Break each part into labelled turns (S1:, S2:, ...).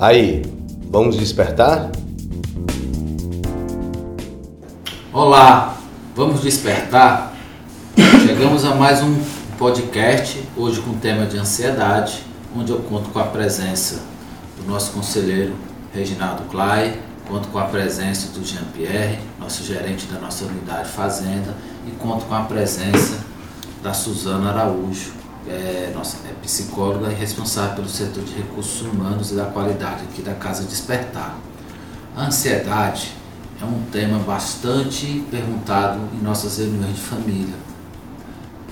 S1: Aí, vamos despertar?
S2: Olá, vamos despertar? Chegamos a mais um podcast, hoje com o tema de ansiedade, onde eu conto com a presença do nosso conselheiro Reginaldo Clay, conto com a presença do Jean-Pierre, nosso gerente da nossa unidade Fazenda, e conto com a presença da Suzana Araújo, é, nossa, é psicóloga e responsável pelo setor de recursos humanos e da qualidade aqui da Casa Despertar. A ansiedade é um tema bastante perguntado em nossas reuniões de família.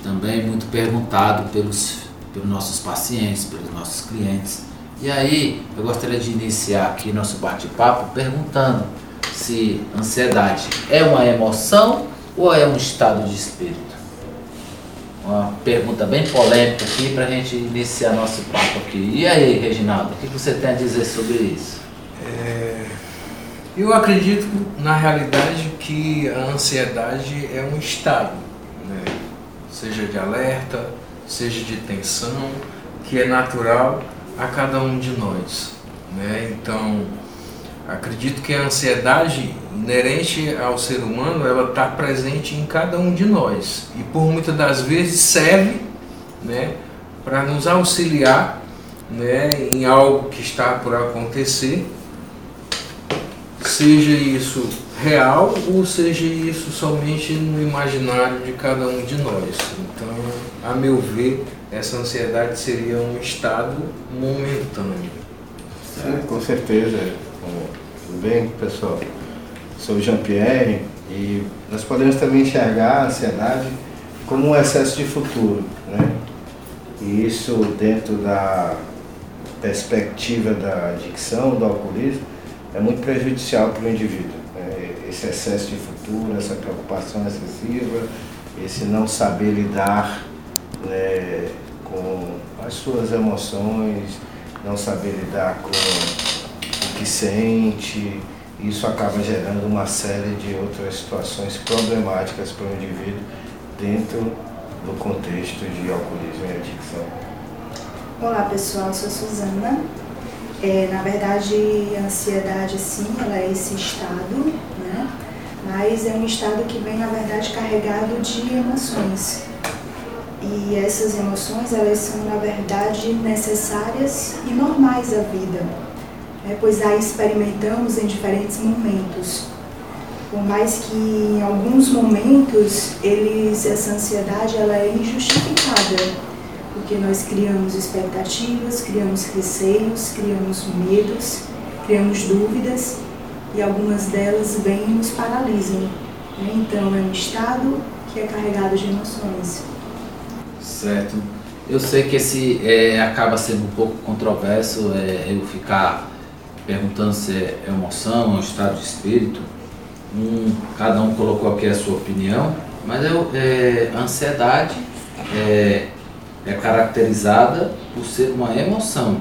S2: Também muito perguntado pelos, pelos nossos pacientes, pelos nossos clientes. E aí, eu gostaria de iniciar aqui nosso bate-papo perguntando se ansiedade é uma emoção ou é um estado de espírito? Uma pergunta bem polêmica aqui para a gente iniciar nosso papo aqui. E aí, Reginaldo, o que você tem a dizer sobre isso?
S3: É, eu acredito, na realidade, que a ansiedade é um estado, né? seja de alerta, seja de tensão, que é natural a cada um de nós. Né? Então, acredito que a ansiedade inerente ao ser humano, ela está presente em cada um de nós e por muitas das vezes serve, né, para nos auxiliar, né, em algo que está por acontecer, seja isso real ou seja isso somente no imaginário de cada um de nós. Então, a meu ver, essa ansiedade seria um estado momentâneo.
S4: Sim, com certeza. Tudo bem, pessoal? Sou Jean-Pierre e nós podemos também enxergar a ansiedade como um excesso de futuro, né? E isso dentro da perspectiva da adicção, do alcoolismo, é muito prejudicial para o indivíduo. Né? Esse excesso de futuro, essa preocupação excessiva, esse não saber lidar né, com as suas emoções, não saber lidar com que sente, isso acaba gerando uma série de outras situações problemáticas para o indivíduo dentro do contexto de alcoolismo e adicção.
S5: Olá pessoal, eu sou Suzana. É, na verdade, a ansiedade sim, ela é esse estado, né? mas é um estado que vem na verdade carregado de emoções. E essas emoções, elas são na verdade necessárias e normais à vida né, pois a experimentamos em diferentes momentos. Por mais que em alguns momentos eles, essa ansiedade ela é injustificada, porque nós criamos expectativas, criamos receios, criamos medos, criamos dúvidas e algumas delas vêm e nos paralisam. Né? Então é um estado que é carregado de emoções.
S2: Certo. Eu sei que esse é, acaba sendo um pouco controverso é, eu ficar perguntando se é emoção, é um estado de espírito. Um, cada um colocou aqui a sua opinião, mas é, é, a ansiedade é, é caracterizada por ser uma emoção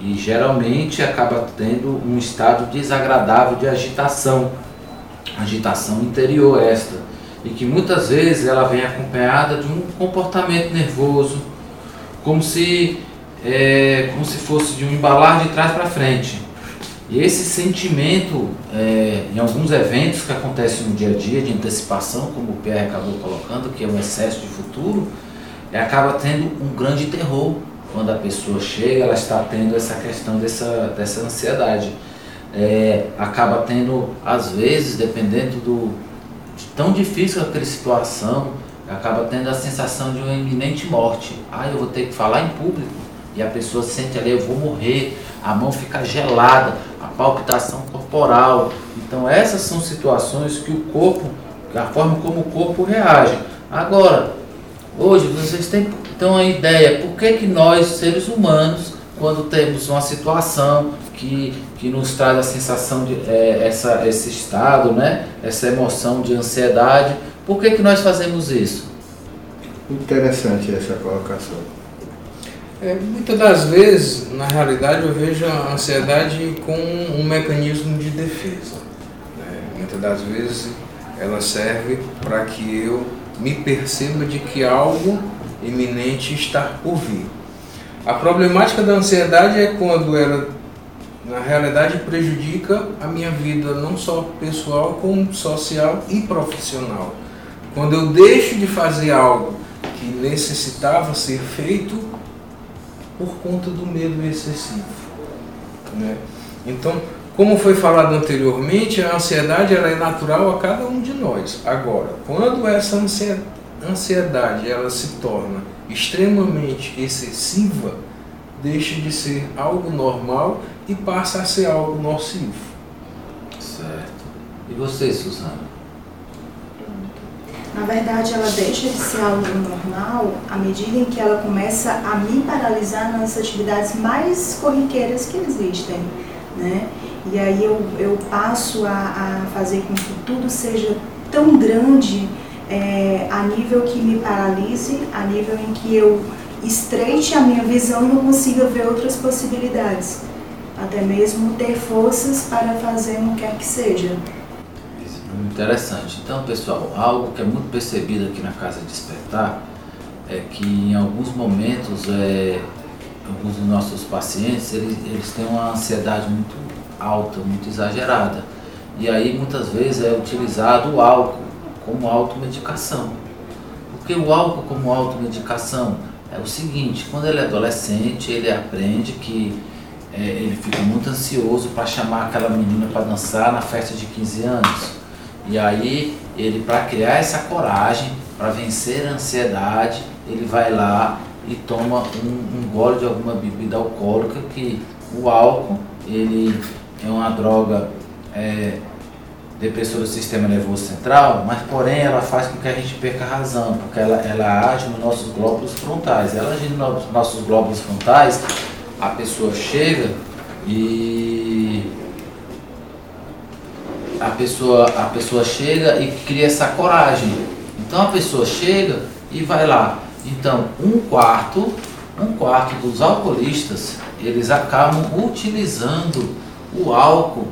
S2: e geralmente acaba tendo um estado desagradável de agitação, agitação interior esta, e que muitas vezes ela vem acompanhada de um comportamento nervoso, como se é, como se fosse de um embalar de trás para frente. E esse sentimento, é, em alguns eventos que acontecem no dia a dia, de antecipação, como o Pierre acabou colocando, que é um excesso de futuro, é, acaba tendo um grande terror. Quando a pessoa chega, ela está tendo essa questão dessa, dessa ansiedade. É, acaba tendo, às vezes, dependendo do, de tão difícil aquela situação, acaba tendo a sensação de uma iminente morte. Ah, eu vou ter que falar em público. E a pessoa sente ali, eu vou morrer, a mão fica gelada, a palpitação corporal. Então essas são situações que o corpo, a forma como o corpo reage. Agora, hoje vocês têm então a ideia, por que, que nós, seres humanos, quando temos uma situação que, que nos traz a sensação de é, essa, esse estado, né? essa emoção de ansiedade, por que, que nós fazemos isso?
S4: Interessante essa colocação.
S3: É, muitas das vezes, na realidade, eu vejo a ansiedade como um mecanismo de defesa. Né? Muitas das vezes ela serve para que eu me perceba de que algo iminente está por vir. A problemática da ansiedade é quando ela na realidade prejudica a minha vida não só pessoal, como social e profissional. Quando eu deixo de fazer algo que necessitava ser feito por conta do medo excessivo. Né? Então, como foi falado anteriormente, a ansiedade ela é natural a cada um de nós. Agora, quando essa ansiedade ela se torna extremamente excessiva, deixa de ser algo normal e passa a ser algo nocivo.
S2: Certo. E você, Suzana?
S5: Na verdade, ela deixa de ser algo normal à medida em que ela começa a me paralisar nas atividades mais corriqueiras que existem, né? E aí eu, eu passo a, a fazer com que tudo seja tão grande é, a nível que me paralise, a nível em que eu estreite a minha visão e não consiga ver outras possibilidades. Até mesmo ter forças para fazer o que quer que seja.
S2: Interessante. Então, pessoal, algo que é muito percebido aqui na Casa Despertar é que em alguns momentos, é, alguns dos nossos pacientes, eles, eles têm uma ansiedade muito alta, muito exagerada. E aí, muitas vezes, é utilizado o álcool como automedicação. Porque o álcool como automedicação é o seguinte, quando ele é adolescente, ele aprende que é, ele fica muito ansioso para chamar aquela menina para dançar na festa de 15 anos. E aí, ele, para criar essa coragem, para vencer a ansiedade, ele vai lá e toma um, um gole de alguma bebida alcoólica, que o álcool, ele é uma droga é, depressora do sistema nervoso central, mas porém ela faz com que a gente perca a razão, porque ela, ela age nos nossos glóbulos frontais. Ela age nos nossos glóbulos frontais, a pessoa chega e a pessoa, a pessoa chega e cria essa coragem. Então a pessoa chega e vai lá. Então um quarto, um quarto dos alcoolistas, eles acabam utilizando o álcool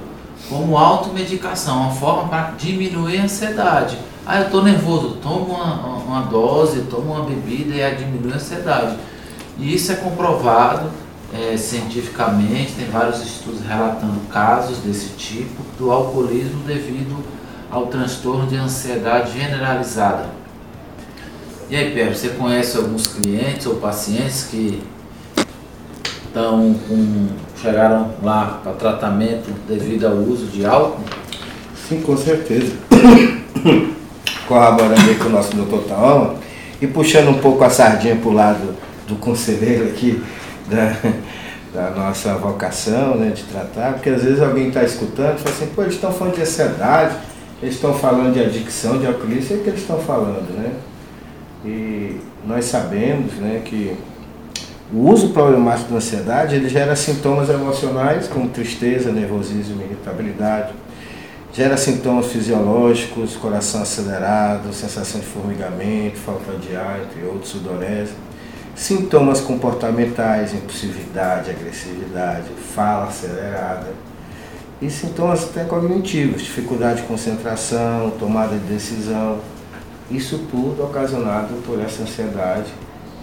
S2: como automedicação, uma forma para diminuir a ansiedade. Ah, eu estou nervoso, tomo uma, uma dose, tomo uma bebida e diminui a ansiedade. E isso é comprovado é, cientificamente, tem vários estudos relatando casos desse tipo do alcoolismo devido ao transtorno de ansiedade generalizada. E aí, Pedro, você conhece alguns clientes ou pacientes que estão com, chegaram lá para tratamento devido ao uso de álcool?
S4: Sim, com certeza. Corroborando aí com o nosso doutor Taoma e puxando um pouco a sardinha para o lado do conselheiro aqui, da, da nossa vocação né, de tratar, porque às vezes alguém está escutando e fala assim, pô, eles estão falando de ansiedade, eles estão falando de adicção, de alcoolismo, é o que eles estão falando, né? E nós sabemos né, que o uso problemático da ansiedade ele gera sintomas emocionais como tristeza, nervosismo, irritabilidade, gera sintomas fisiológicos, coração acelerado, sensação de formigamento, falta de ar, entre outros, sudorese Sintomas comportamentais, impulsividade, agressividade, fala acelerada. E sintomas até cognitivos, dificuldade de concentração, tomada de decisão. Isso tudo ocasionado por essa ansiedade,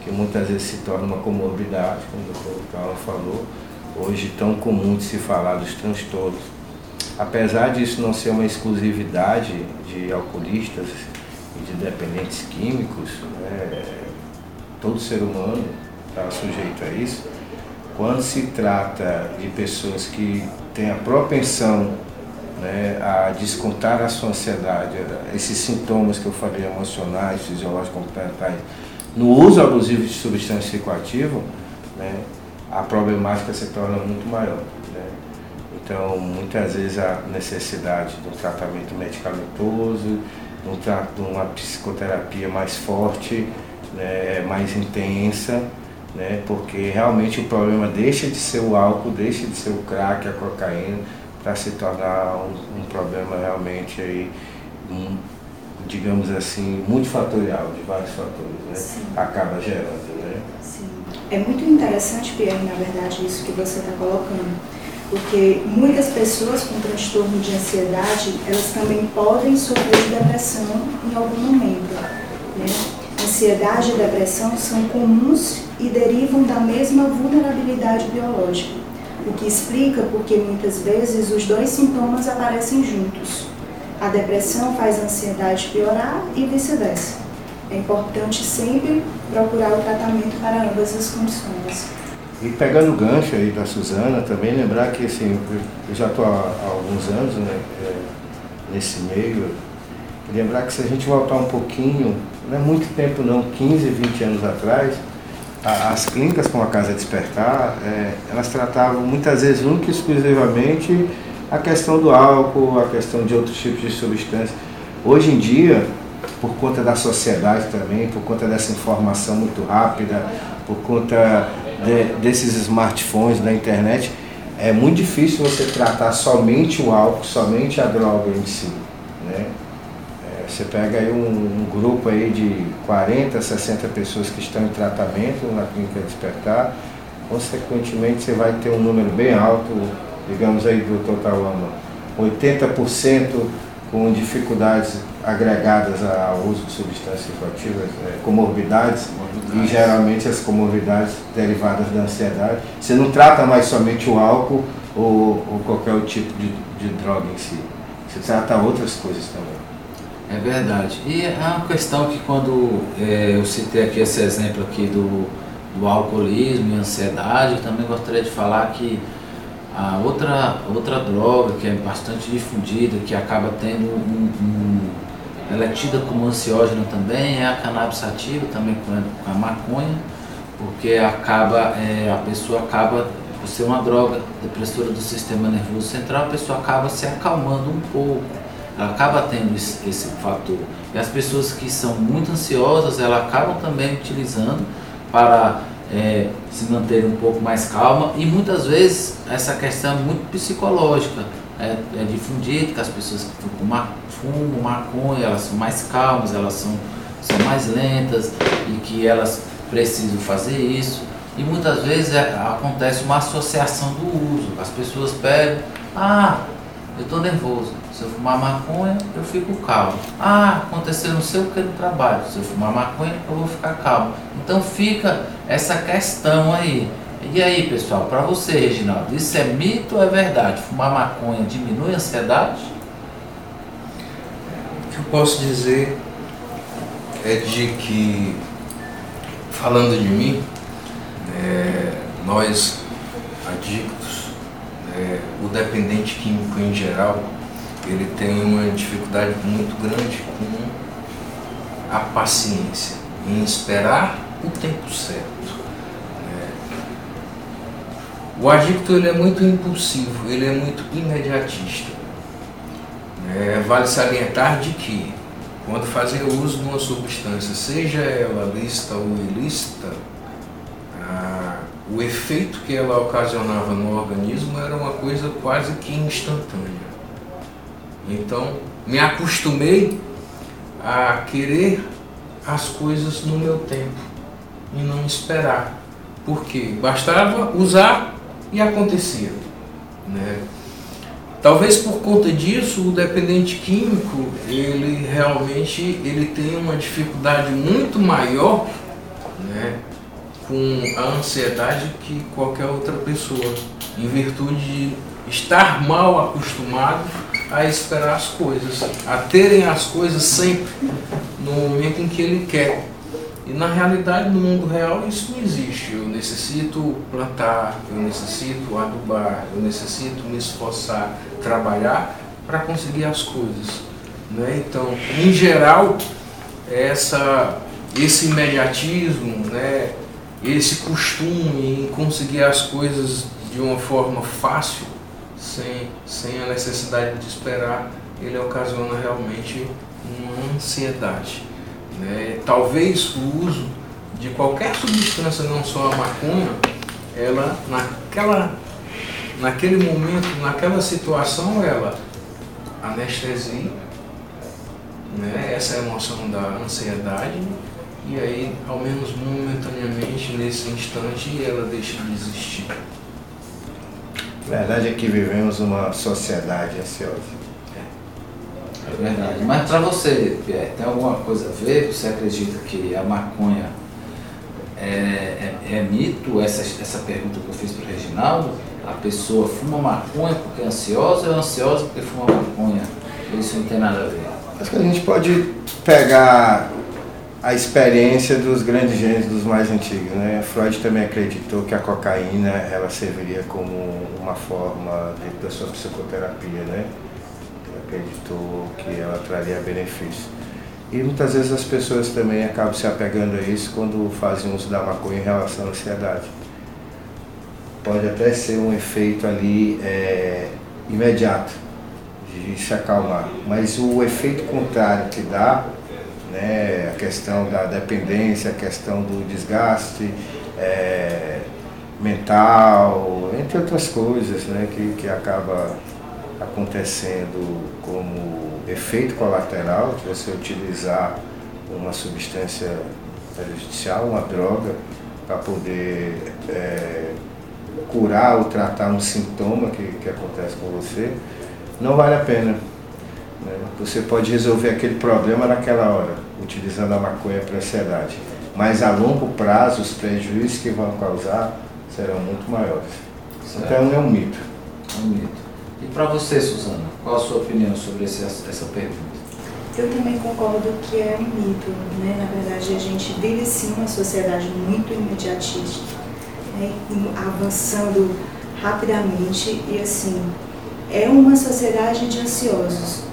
S4: que muitas vezes se torna uma comorbidade, como o doutor Carlos falou, hoje tão comum de se falar dos transtornos. Apesar disso não ser uma exclusividade de alcoolistas e de dependentes químicos, né, todo ser humano está sujeito a isso. Quando se trata de pessoas que têm a propensão né, a descontar a sua ansiedade, esses sintomas que eu falei, emocionais, fisiológicos, comportamentais, no uso abusivo de substância psicoativa, né, a problemática se torna muito maior. Né? Então, muitas vezes a necessidade de um tratamento medicamentoso, de uma psicoterapia mais forte, né, mais intensa, né, porque realmente o problema deixa de ser o álcool, deixa de ser o crack, a cocaína, para se tornar um, um, problema realmente aí, um, digamos assim, multifatorial, de vários fatores, né, acaba gerando. Né?
S5: Sim. É muito interessante, Pierre, na verdade, isso que você está colocando, porque muitas pessoas com transtorno de ansiedade, elas também podem sofrer de depressão em algum momento. Né? Ansiedade e depressão são comuns e derivam da mesma vulnerabilidade biológica. o que explica porque muitas vezes os dois sintomas aparecem juntos. A depressão faz a ansiedade piorar e vice-versa. É importante sempre procurar o tratamento para ambas as condições.
S4: E pegando o gancho aí da Suzana, também lembrar que assim, eu já estou há, alguns anos né, é, nesse meio, lembrar que se a gente voltar um pouquinho, não é muito tempo não, 15, 20 anos atrás, as clínicas como a Casa Despertar, é, elas tratavam muitas vezes única e exclusivamente a questão do álcool, a questão de outros tipos de substâncias. Hoje em dia, por conta da sociedade também, por conta dessa informação muito rápida, por conta de, desses smartphones, da internet, é muito difícil você tratar somente o álcool, somente a droga em si. Né? É, você pega aí um, um, grupo aí de 40, 60 pessoas que estão em tratamento na clínica Despertar, consequentemente você vai ter um número bem alto, digamos aí do total ano, 80% com dificuldades agregadas ao uso de substâncias psicoativas, é, comorbidades, comorbidades, e geralmente as comorbidades derivadas da ansiedade. Você não trata mais somente o álcool ou, ou qualquer tipo de, de droga em si. Você trata outras coisas também.
S2: É verdade. E é uma questão que quando é, eu citei aqui esse exemplo aqui do, do alcoolismo e ansiedade, eu também gostaria de falar que a outra, outra droga que é bastante difundida, que acaba tendo um, um ela é tida como ansiógena também, é a cannabis também com a maconha, porque acaba, é, a pessoa acaba, por ser uma droga depressora do sistema nervoso central, a pessoa acaba se acalmando um pouco, acaba tendo esse, esse fator. E as pessoas que são muito ansiosas, elas acabam também utilizando para é, se manter um pouco mais calma e muitas vezes essa questão é muito psicológica é, é difundido que as pessoas que fumam, fumam maconha, elas são mais calmas, elas são, são mais lentas e que elas precisam fazer isso. E muitas vezes é, acontece uma associação do uso. As pessoas pegam, ah, eu estou nervoso. Se eu fumar maconha, eu fico calmo. Ah, aconteceu não sei o que no trabalho. Se eu fumar maconha, eu vou ficar calmo. Então fica essa questão aí. E aí, pessoal, para você, Reginaldo, isso é mito ou é verdade? Fumar maconha diminui a ansiedade?
S3: O que eu posso dizer é de que, falando de mim, é, nós adictos, é, o dependente químico em geral, ele tem uma dificuldade muito grande com a paciência, em esperar o tempo certo. O adicto ele é muito impulsivo, ele é muito imediatista. É, vale salientar de que, quando fazia uso de uma substância, seja ela lícita ou ilícita, ah, o efeito que ela ocasionava no organismo era uma coisa quase que instantânea. Então, me acostumei a querer as coisas no meu tempo e não esperar. Porque bastava usar e acontecia. Né? Talvez por conta disso o dependente químico ele realmente ele tem uma dificuldade muito maior né, com a ansiedade que qualquer outra pessoa, em virtude de estar mal acostumado a esperar as coisas, a terem as coisas sempre no momento em que ele quer. E na realidade, no mundo real, isso não existe. Eu necessito plantar, eu necessito adubar, eu necessito me esforçar, trabalhar para conseguir as coisas. Né? Então, em geral, essa, esse imediatismo, né? esse costume em conseguir as coisas de uma forma fácil, sem, sem a necessidade de esperar, ele ocasiona realmente uma ansiedade. Né? Talvez o uso de qualquer substância, não só a maconha, ela naquela, naquele momento, naquela situação, ela anestesia né, essa emoção da ansiedade e aí, ao menos momentaneamente, nesse instante, ela deixa de existir.
S4: A verdade é que vivemos uma sociedade ansiosa.
S2: É verdade. Mas para você, Pierre, tem alguma coisa a ver? Você acredita que a maconha é, é, é mito? Essa, essa pergunta que eu fiz para o Reginaldo, a pessoa fuma maconha porque é ansiosa ou é ansiosa porque fuma maconha? Isso não tem nada a ver.
S4: Acho que a gente pode pegar a experiência dos grandes gênios dos mais antigos, né? Freud também acreditou que a cocaína ela serviria como uma forma dentro da sua psicoterapia, né? Acreditou que ela traria benefício. E muitas vezes as pessoas também acabam se apegando a isso quando fazem uso da maconha em relação à ansiedade. Pode até ser um efeito ali é, imediato, de se acalmar, mas o efeito contrário que dá né, a questão da dependência, a questão do desgaste é, mental, entre outras coisas né, que, que acaba acontecendo como efeito colateral de você utilizar uma substância prejudicial, uma droga, para poder é, curar ou tratar um sintoma que, que acontece com você, não vale a pena. Né? Você pode resolver aquele problema naquela hora, utilizando a maconha para ansiedade. Mas a longo prazo, os prejuízos que vão causar serão muito maiores. Certo. Então é um mito.
S2: É um mito. E para você, Suzana, qual a sua opinião sobre esse, essa pergunta?
S5: Eu também concordo que é um mito. Né? Na verdade, a gente vive sim uma sociedade muito imediatista, né? avançando rapidamente e assim, é uma sociedade de ansiosos.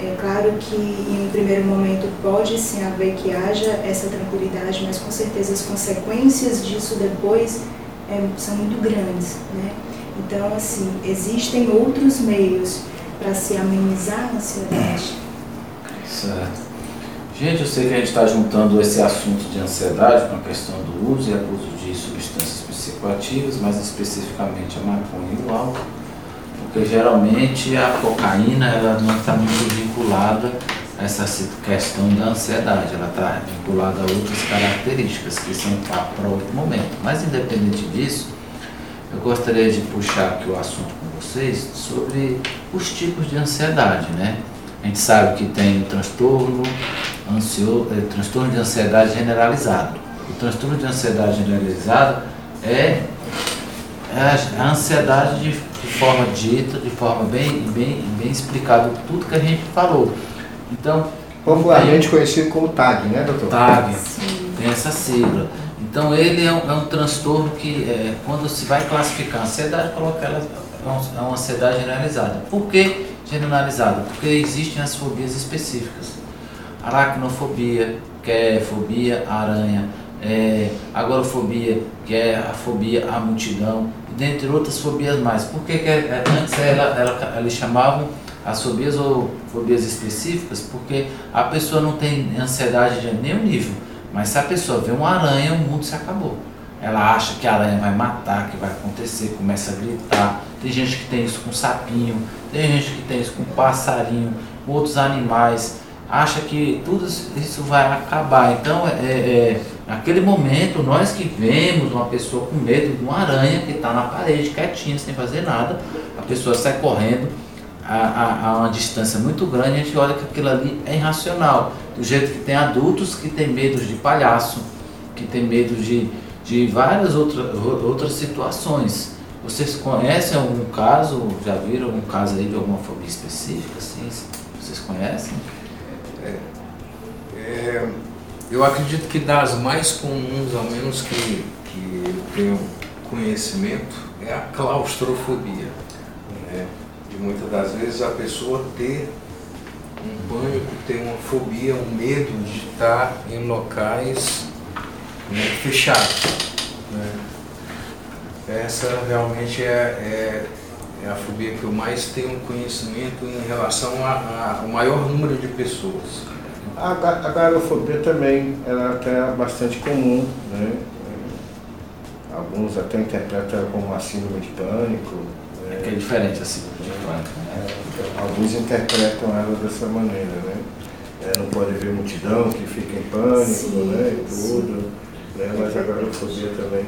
S5: É claro que em um primeiro momento pode sim haver que haja essa tranquilidade, mas com certeza as consequências disso depois é, são muito grandes. Né? Então, assim, existem outros meios para se amenizar a ansiedade.
S2: Certo. Gente, eu sei que a gente está juntando esse assunto de ansiedade com a questão do uso e abuso de substâncias psicoativas, mais especificamente a maconha e o álcool porque geralmente a cocaína ela não está muito vinculada a essa questão da ansiedade, ela está vinculada a outras características que são para outro momento. Mas independente disso, eu gostaria de puxar aqui o assunto com vocês sobre os tipos de ansiedade, né? A gente sabe que tem o transtorno, ansio, é, transtorno de ansiedade generalizado. O transtorno de ansiedade generalizado é a ansiedade de de forma dita, de forma bem, bem, bem explicado tudo que a gente falou. Então,
S4: popularmente conhecido como TAG, né, doutor?
S2: TAG, tem essa sigla. Então ele é um, é um transtorno que é, quando se vai classificar a ansiedade, coloca ela é uma ansiedade generalizada. Por que generalizada? Porque existem as fobias específicas. Aracnofobia, que é fobia aranha, é, agorafobia, que é a fobia à multidão, dentre outras fobias mais. Porque que é, antes ela, ela, eles chamavam as fobias ou fobias específicas, porque a pessoa não tem ansiedade de nenhum nível, mas se a pessoa vê uma aranha, o mundo se acabou. Ela acha que a aranha vai matar, que vai acontecer, começa a gritar. Tem gente que tem isso com sapinho, tem gente que tem isso com passarinho, com outros animais. Acha que tudo isso vai acabar. Então, é, é Naquele momento, nós que vemos uma pessoa com medo de uma aranha que está na parede, quietinha, sem fazer nada, a pessoa sai correndo a, a, a, uma distância muito grande, a gente olha que aquilo ali é irracional. Do jeito que tem adultos que têm medo de palhaço, que têm medo de, de várias outra, outras situações. Vocês conhecem algum caso, já viram algum caso aí de alguma fobia específica? Assim, vocês conhecem?
S3: É eu acredito que das mais comuns, ao menos que, que eu tenho conhecimento, é a claustrofobia. Né? De muitas das vezes a pessoa ter um pânico, ter uma fobia, um medo de estar em locais né, fechados. Né? Essa realmente é, é, é, a fobia que eu mais tenho conhecimento em relação ao maior número de pessoas.
S4: A, a garofobia também ela é até bastante comum, né? Alguns até interpretam como a síndrome de pânico.
S2: Né? É que é diferente a síndrome de pânico, né?
S4: É, alguns interpretam ela dessa maneira, né? É, não pode ver multidão que fica em pânico, sim, né? E tudo. Né? Mas a garofobia também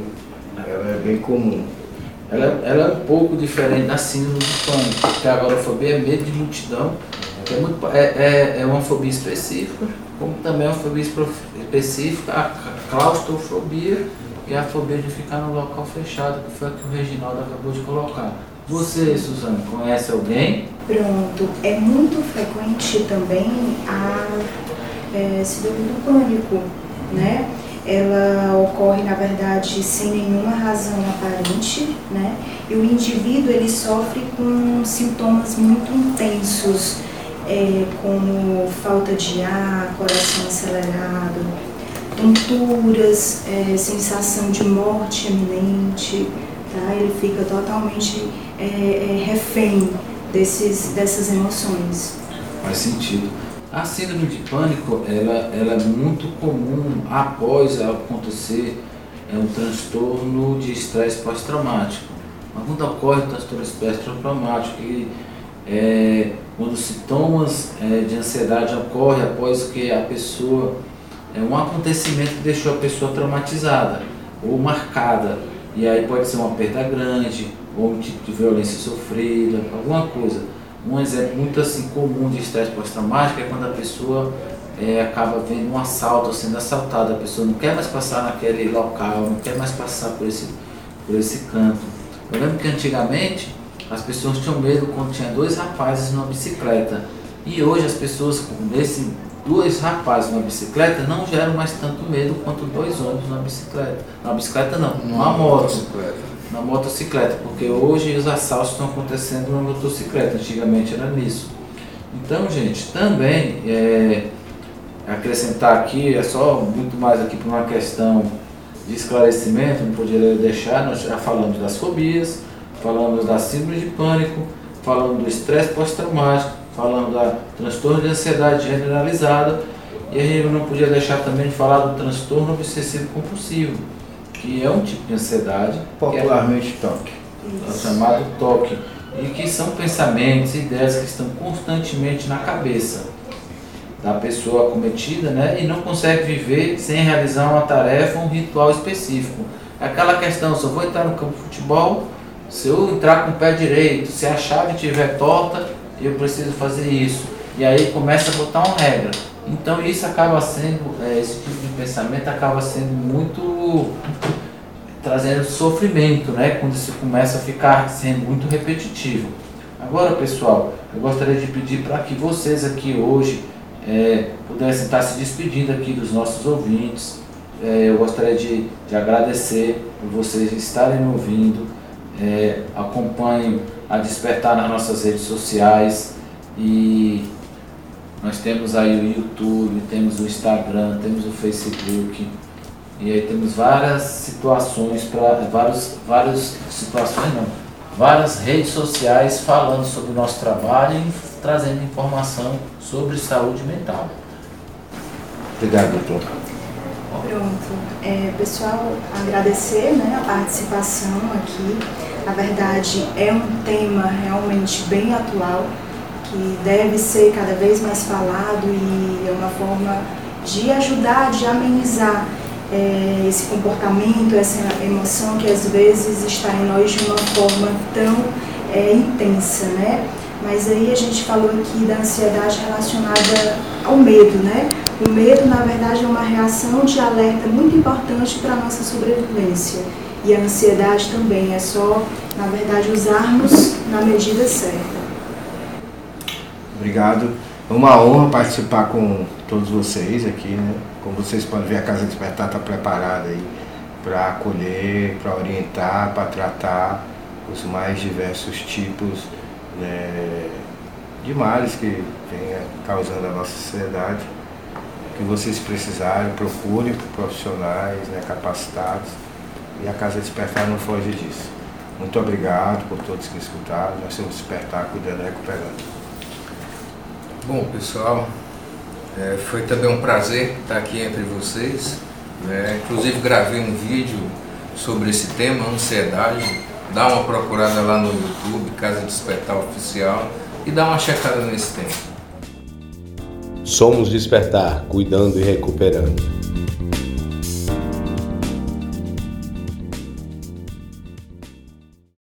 S4: ela é bem comum.
S2: Ela, ela é um pouco diferente da síndrome de pânico, porque a agorafobia é medo de multidão é, muito, é, é, é uma fobia específica, como também é uma fobia específica, a claustrofobia é a fobia de ficar no local fechado, que foi a que o Reginaldo acabou de colocar. Você, Suzana, conhece alguém?
S5: Pronto, é muito frequente também a é, síndrome do pânico, né? Ela ocorre, na verdade, sem nenhuma razão aparente, né? E o indivíduo, ele sofre com sintomas muito intensos, é, como falta de ar, coração acelerado, tonturas, é, sensação de morte iminente, tá? Ele fica totalmente é, é, refém desses, dessas emoções.
S2: Faz sentido. A síndrome de pânico, ela, ela é muito comum após acontecer é, um transtorno de estresse pós-traumático. Mas quando ocorre o transtorno de estresse pós-traumático, é, quando sintomas é, de ansiedade ocorrem após que a pessoa, é um acontecimento que deixou a pessoa traumatizada ou marcada, e aí pode ser uma perda grande, ou um tipo de violência sofrida, alguma coisa. Um exemplo muito assim comum de estresse pós-traumático é quando a pessoa é, acaba vendo um assalto sendo assaltada, a pessoa não quer mais passar naquele local, não quer mais passar por esse, por esse canto. Eu lembro que antigamente as pessoas tinham medo quando tinha dois rapazes numa bicicleta. E hoje as pessoas com esse dois rapazes numa bicicleta não geram mais tanto medo quanto dois homens numa bicicleta. Na bicicleta não, numa moto. Na motocicleta, porque hoje os assaltos estão acontecendo na motocicleta, antigamente era nisso. Então, gente, também é, acrescentar aqui, é só muito mais aqui para uma questão de esclarecimento, não poderia deixar, nós já falamos das fobias, falamos da síndrome de pânico, falando do estresse pós-traumático, falando da transtorno de ansiedade generalizada e a gente não podia deixar também de falar do transtorno obsessivo compulsivo, que é um tipo de ansiedade.
S4: Popularmente é, toque.
S2: É chamado toque. E que são pensamentos, ideias que estão constantemente na cabeça da pessoa acometida né, e não consegue viver sem realizar uma tarefa, um ritual específico. Aquela questão, se eu vou entrar no campo de futebol, se eu entrar com o pé direito, se a chave estiver torta, eu preciso fazer isso. E aí começa a botar uma regra. Então isso acaba sendo, é, esse tipo de pensamento acaba sendo muito trazendo sofrimento, né? Quando isso começa a ficar sendo muito repetitivo. Agora, pessoal, eu gostaria de pedir para que vocês aqui hoje é, pudessem estar se despedindo aqui dos nossos ouvintes. É, eu gostaria de, de agradecer por vocês estarem me ouvindo. É, acompanho a despertar nas nossas redes sociais e nós temos aí o YouTube, temos o Instagram, temos o Facebook e aí temos várias situações para vários várias situações não, várias redes sociais falando sobre o nosso trabalho e trazendo informação sobre saúde mental.
S4: Obrigado, doutor.
S5: Pronto. É, pessoal, agradecer né, a participação aqui. Na verdade, é um tema realmente bem atual, que deve ser cada vez mais falado e é uma forma de ajudar, de amenizar é, esse comportamento, essa emoção que às vezes está em nós de uma forma tão é, intensa, né? Mas aí a gente falou aqui da ansiedade relacionada ao medo, né? O medo, na verdade, é uma reação de alerta muito importante para a nossa sobrevivência. E a ansiedade também, é só, na verdade, usarmos na medida certa.
S4: Obrigado. É uma honra participar com todos vocês aqui, né? Como vocês podem ver, a Casa Despertar está preparada aí para acolher, para orientar, para tratar os mais diversos tipos né, de males que vem causando a nossa sociedade. Que vocês precisarem, procurem profissionais né, capacitados e a Casa Despertar não foge disso. Muito obrigado por todos que escutaram. Nós somos Despertar cuidando e recuperando.
S3: Bom, pessoal, é, foi também um prazer estar aqui entre vocês. Né? Inclusive gravei um vídeo sobre esse tema, ansiedade. Dá uma procurada lá no YouTube, Casa Despertar Oficial, e dá uma checada nesse tema.
S1: Somos Despertar, cuidando e recuperando.